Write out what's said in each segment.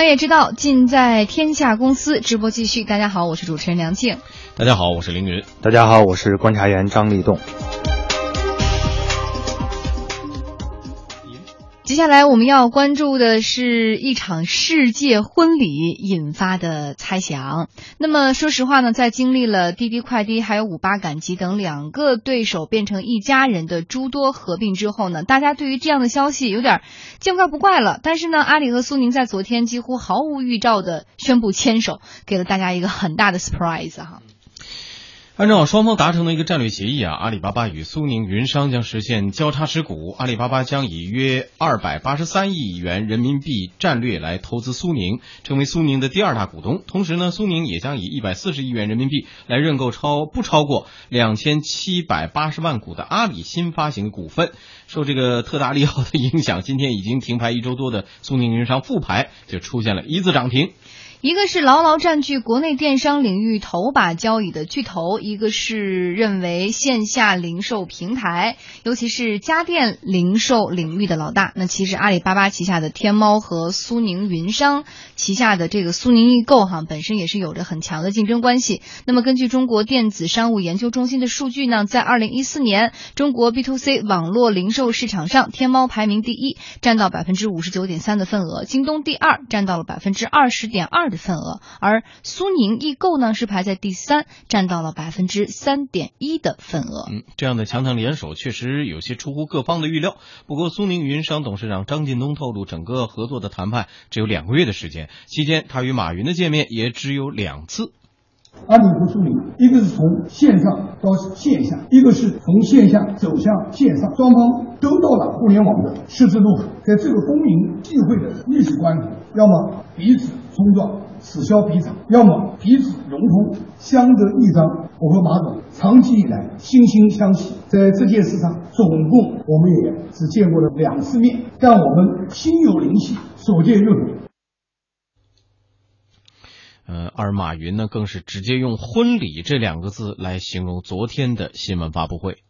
商业之道尽在天下公司，直播继续。大家好，我是主持人梁静。大家好，我是凌云。大家好，我是观察员张立栋。接下来我们要关注的是一场世界婚礼引发的猜想。那么说实话呢，在经历了滴滴快滴还有五八赶集等两个对手变成一家人的诸多合并之后呢，大家对于这样的消息有点见怪不怪了。但是呢，阿里和苏宁在昨天几乎毫无预兆的宣布牵手，给了大家一个很大的 surprise 哈。按照双方达成的一个战略协议啊，阿里巴巴与苏宁云商将实现交叉持股。阿里巴巴将以约二百八十三亿元人民币战略来投资苏宁，成为苏宁的第二大股东。同时呢，苏宁也将以一百四十亿元人民币来认购超不超过两千七百八十万股的阿里新发行股份。受这个特大利好的影响，今天已经停牌一周多的苏宁云商复牌就出现了一字涨停。一个是牢牢占据国内电商领域头把交椅的巨头，一个是认为线下零售平台，尤其是家电零售领域的老大。那其实阿里巴巴旗下的天猫和苏宁云商旗下的这个苏宁易购，哈，本身也是有着很强的竞争关系。那么根据中国电子商务研究中心的数据呢，在二零一四年，中国 B to C 网络零售市场上，天猫排名第一，占到百分之五十九点三的份额，京东第二，占到了百分之二十点二。的份额，而苏宁易购呢是排在第三，占到了百分之三点一的份额。嗯，这样的强强联手确实有些出乎各方的预料。不过，苏宁云商董事长张近东透露，整个合作的谈判只有两个月的时间，期间他与马云的见面也只有两次。阿里和苏宁，一个是从线上到线下，一个是从线下走向线上，双方都到了互联网的十字路口，在这个风云际会的历史关口，要么彼此冲撞，此消彼长；要么彼此融通，相得益彰。我和马总长期以来惺惺相惜，在这件事上，总共我们也只见过了两次面，但我们心有灵犀，所见略同。呃，而马云呢，更是直接用“婚礼”这两个字来形容昨天的新闻发布会。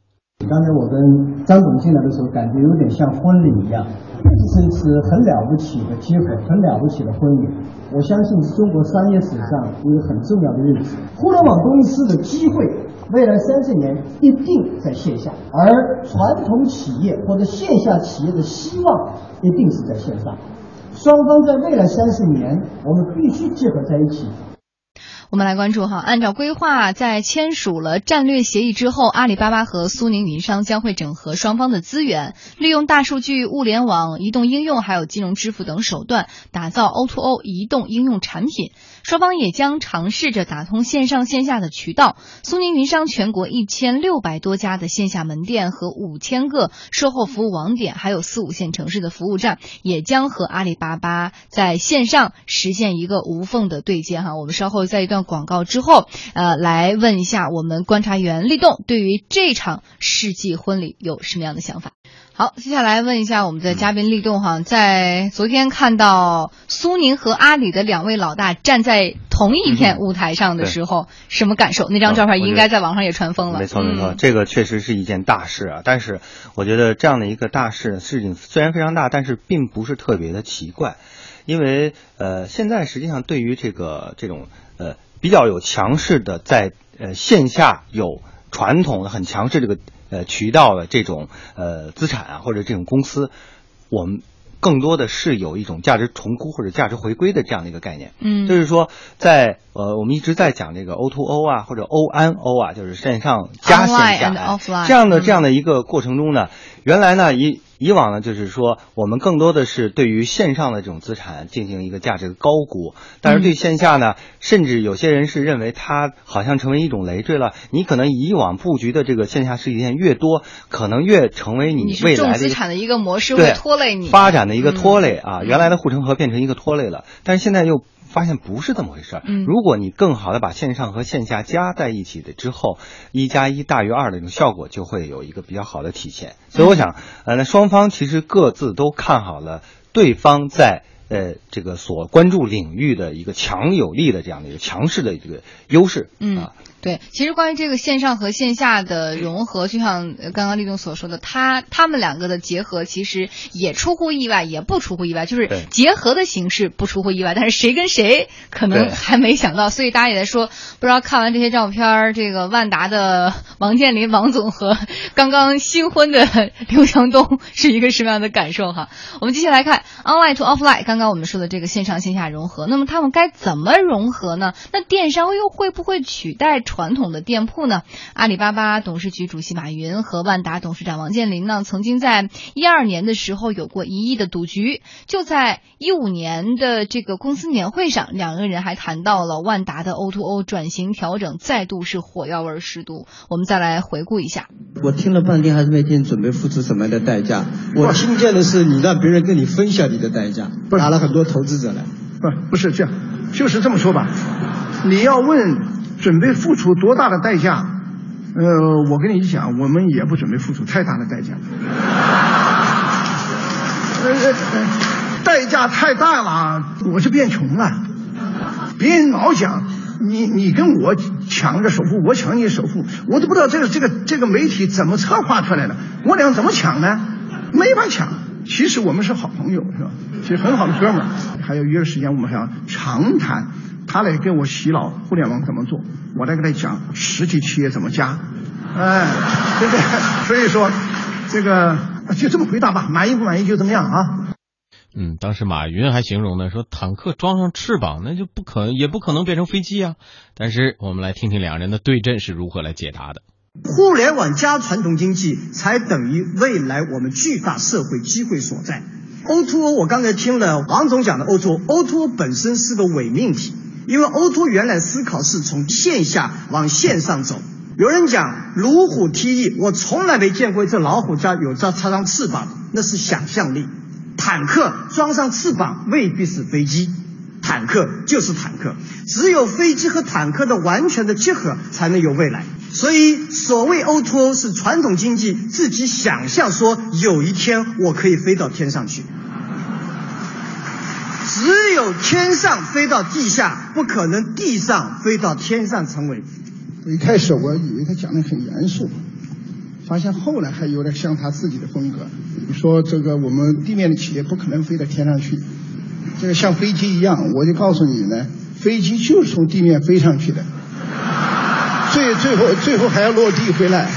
刚才我跟张总进来的时候，感觉有点像婚礼一样，这是一次很了不起的结合，很了不起的婚礼。我相信是中国商业史上一个很重要的日子。互联网公司的机会，未来三十年一定在线下，而传统企业或者线下企业的希望一定是在线上。双方在未来三十年，我们必须结合在一起。我们来关注哈，按照规划，在签署了战略协议之后，阿里巴巴和苏宁云商将会整合双方的资源，利用大数据、物联网、移动应用还有金融支付等手段，打造 O2O 移动应用产品。双方也将尝试着打通线上线下的渠道。苏宁云商全国一千六百多家的线下门店和五千个售后服务网点，还有四五线城市的服务站，也将和阿里巴巴在线上实现一个无缝的对接。哈，我们稍后在一段广告之后，呃，来问一下我们观察员立栋，对于这场世纪婚礼有什么样的想法？好，接下来问一下我们的嘉宾立栋哈，在昨天看到苏宁和阿里的两位老大站在同一片舞台上的时候，什么感受？那张照片应该在网上也传疯了。没错没错，这个确实是一件大事啊。但是我觉得这样的一个大事事情虽然非常大，但是并不是特别的奇怪，因为呃，现在实际上对于这个这种呃比较有强势的在呃线下有传统的很强势这个。呃，渠道的这种呃资产啊，或者这种公司，我们更多的是有一种价值重估或者价值回归的这样的一个概念。嗯，就是说，在呃，我们一直在讲这个 O to O 啊，或者 O N O 啊，就是线上加线下这样的这样的一个过程中呢，原来呢一。以往呢，就是说我们更多的是对于线上的这种资产进行一个价值的高估，但是对线下呢，甚至有些人是认为它好像成为一种累赘了。你可能以往布局的这个线下实体店越多，可能越成为你未来的资产的一个模式，会拖累你发展的一个拖累啊。原来的护城河变成一个拖累了，但是现在又。发现不是这么回事儿。如果你更好的把线上和线下加在一起的之后，一加一大于二的这种效果就会有一个比较好的体现。所以我想，呃，那双方其实各自都看好了对方在呃这个所关注领域的一个强有力的这样的一个强势的这个优势。嗯啊，对，其实关于这个线上和线下的融合，就像呃刚刚立栋所说的，他他们两个的结合其实也出乎意外，也不出乎意外，就是结合的形式不出乎意外，但是谁跟谁可能还没想到，所以大家也在说，不知道看完这些照片，这个万达的王健林王总和 刚刚新婚的 刘强东是一个什么样的感受哈？我们接下来看 online to offline，刚刚我们说的这个线上线下融合，那么他们该怎么融合呢？那电商又会不会取代传统的店铺呢？阿里巴巴董事局主席马云和万达董事长王健林呢，曾经在一二年的时候有过一亿的赌局，就在一五年的这个公司年会上，两个人还谈到了万达的 O to O 转型调整再度是火药味十足。我们再来回顾一下。我听了半天还是没听准备付出什么样的代价。我听见的是你让别人跟你分享你的代价，不是了很多投资者来。不 不是这样，就是这么说吧。你要问准备付出多大的代价，呃，我跟你讲，我们也不准备付出太大的代价。代价太大了，我就变穷了。别人老讲你你跟我抢着首付，我抢你首付，我都不知道这个这个这个媒体怎么策划出来的，我俩怎么抢呢？没法抢。其实我们是好朋友，是吧？其实很好的哥们儿，还要约时间，我们还要长谈。他来给我洗脑互联网怎么做，我来给他讲实体企业怎么加，哎，对不对？所以说，这个就这么回答吧，满意不满意就怎么样啊？嗯，当时马云还形容呢，说坦克装上翅膀，那就不可也不可能变成飞机啊。但是我们来听听两人的对阵是如何来解答的。互联网加传统经济，才等于未来我们巨大社会机会所在。O to O，我刚才听了王总讲的 O to O，O to O 本身是个伪命题，因为 O to O 原来思考是从线下往线上走。有人讲如虎添翼，我从来没见过一只老虎家有这插上翅膀，那是想象力。坦克装上翅膀未必是飞机，坦克就是坦克，只有飞机和坦克的完全的结合，才能有未来。所以，所谓 O to O 是传统经济自己想象说有一天我可以飞到天上去，只有天上飞到地下，不可能地上飞到天上成为。一开始我以为他讲的很严肃，发现后来还有点像他自己的风格。你说这个我们地面的企业不可能飞到天上去，这个像飞机一样，我就告诉你呢，飞机就是从地面飞上去的，最最后最后还要落地回来。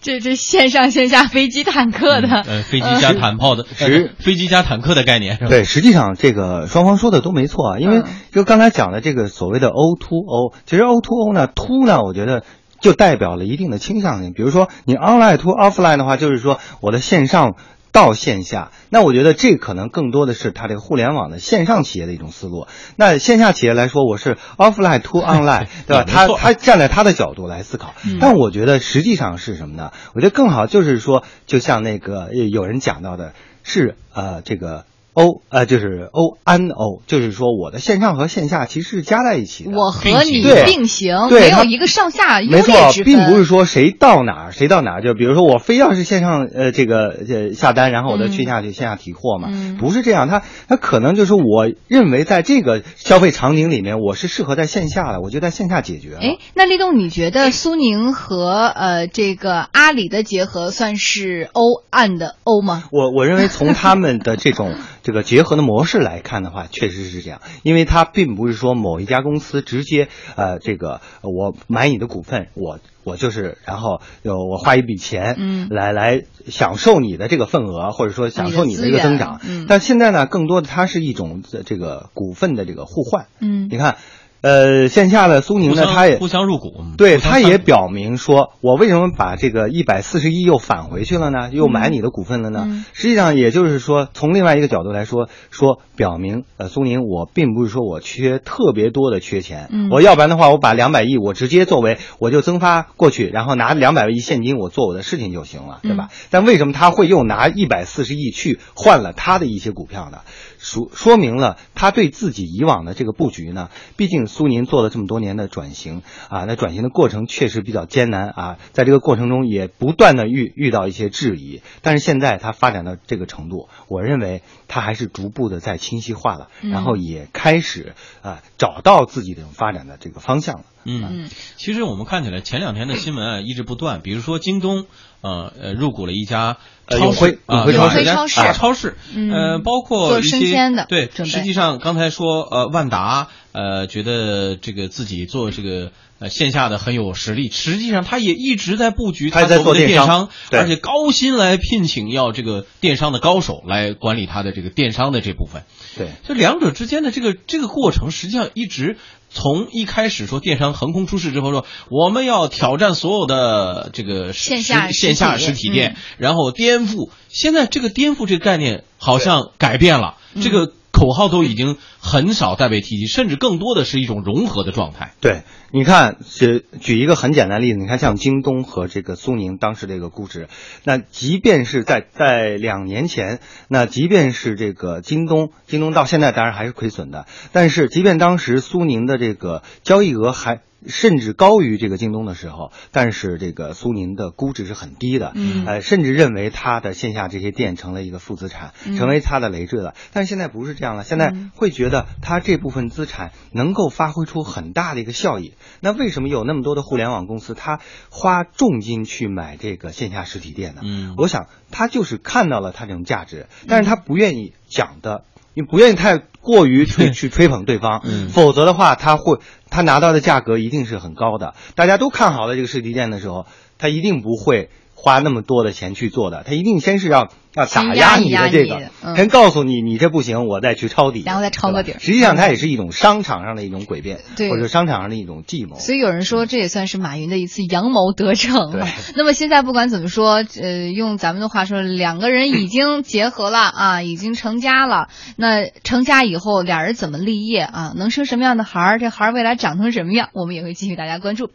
这这线上线下飞机坦克的，呃，飞机加坦炮的，是飞机加坦克的概念是吧？对，实际上这个双方说的都没错啊，因为嗯就刚才讲的这个所谓的 O to O，其实 O to O 呢，to 呢，我觉得就代表了一定的倾向性。比如说你 online to offline 的话，就是说我的线上到线下，那我觉得这可能更多的是它这个互联网的线上企业的一种思路。那线下企业来说，我是 offline to online，对吧？他他站在他的角度来思考，嗯但我觉得实际上是什么呢？我觉得更好就是说，就像那个呃有人讲到的，是呃这个。O 呃，就是 O N O，就是说我的线上和线下其实是加在一起的。我和你并行，没有一个上下优劣没错。并不是说谁到哪儿谁到哪儿，就比如说我非要是线上呃这个呃下单，然后我再去下去线下提货嘛，嗯不是这样，他他可能就是我认为在这个消费场景里面，我是适合在线下的，我就在线下解决了。哎，那立栋，你觉得苏宁和呃这个阿里的结合算是欧暗的欧吗？我我认为从他们的这种这个结合的模式来看的话，确实是这样，因为它并不是说某一家公司直接呃这个呃我买你的股份，我我就是然后有我花一笔钱，嗯来来享受你的这个份额，或者说享受你的一个增长。嗯但现在呢，更多的它是一种呃这个股份的这个互换。嗯你看，呃，线下的苏宁呢，互相它也互相入股，嗯对，他也表明说，我为什么把这个一百四十亿又返回去了呢？又买你的股份了呢？嗯实际上，也就是说，从另外一个角度来说，说表明，呃，苏宁我并不是说我缺特别多的缺钱，嗯我要不然的话，我把两百亿我直接作为我就增发过去，然后拿两百亿现金我做我的事情就行了，对吧？嗯但为什么他会又拿一百四十亿去换了他的一些股票呢？说说明了他对自己以往的这个布局呢，毕竟苏宁做了这么多年的转型啊，那转型的过程确实比较艰难啊，在这个过程中也不断的遇遇到一些质疑，但是现在它发展到这个程度，我认为它还是逐步的在清晰化了，然后也开始啊找到自己的发展的这个方向了。嗯，其实我们看起来前两天的新闻啊一直不断，比如说京东呃呃入股了一家超市啊，永辉超市。大超市，呃，包括一些对，实际上刚才说呃万达呃觉得这个自己做这个呃线下的很有实力，实际上他也一直在布局他在做电商，而且高薪来聘请要这个电商的高手来管理他的这个电商的这部分。对，这两者之间的这个这个过程，实际上一直。从一开始说电商横空出世之后说我们要挑战所有的这个线下线下实体店，然后颠覆。现在这个颠覆这个概念好像改变了，这个。口号都已经很少再被提及，甚至更多的是一种融合的状态。对，你看，举举一个很简单的例子，你看像京东和这个苏宁当时这个估值，那即便是在在两年前，那即便是这个京东，京东到现在当然还是亏损的，但是即便当时苏宁的这个交易额还。甚至高于这个京东的时候，但是这个苏宁的估值是很低的，嗯，呃，甚至认为它的线下这些店成了一个负资产，成为它的累赘了。但是现在不是这样了，现在会觉得它这部分资产能够发挥出很大的一个效益。那为什么有那么多的互联网公司，它花重金去买这个线下实体店呢？嗯，我想他就是看到了它这种价值，但是他不愿意讲的。你不愿意太过于 去去吹捧对方，否则的话，他会他拿到的价格一定是很高的。大家都看好了这个实体店的时候，他一定不会。花那么多的钱去做的，他一定先是要要打压你的这个，先告诉你你这不行，我再去抄底，然后再抄个底。实际上，它也是一种商场上的一种诡辩，对，或者商场上的一种计谋。所以有人说，这也算是马云的一次阳谋得逞。那么现在不管怎么说，呃，用咱们的话说，两个人已经结合了啊，已经成家了。那成家以后，俩人怎么立业啊？能生什么样的孩儿？这孩儿未来长成什么样？我们也会继续大家关注。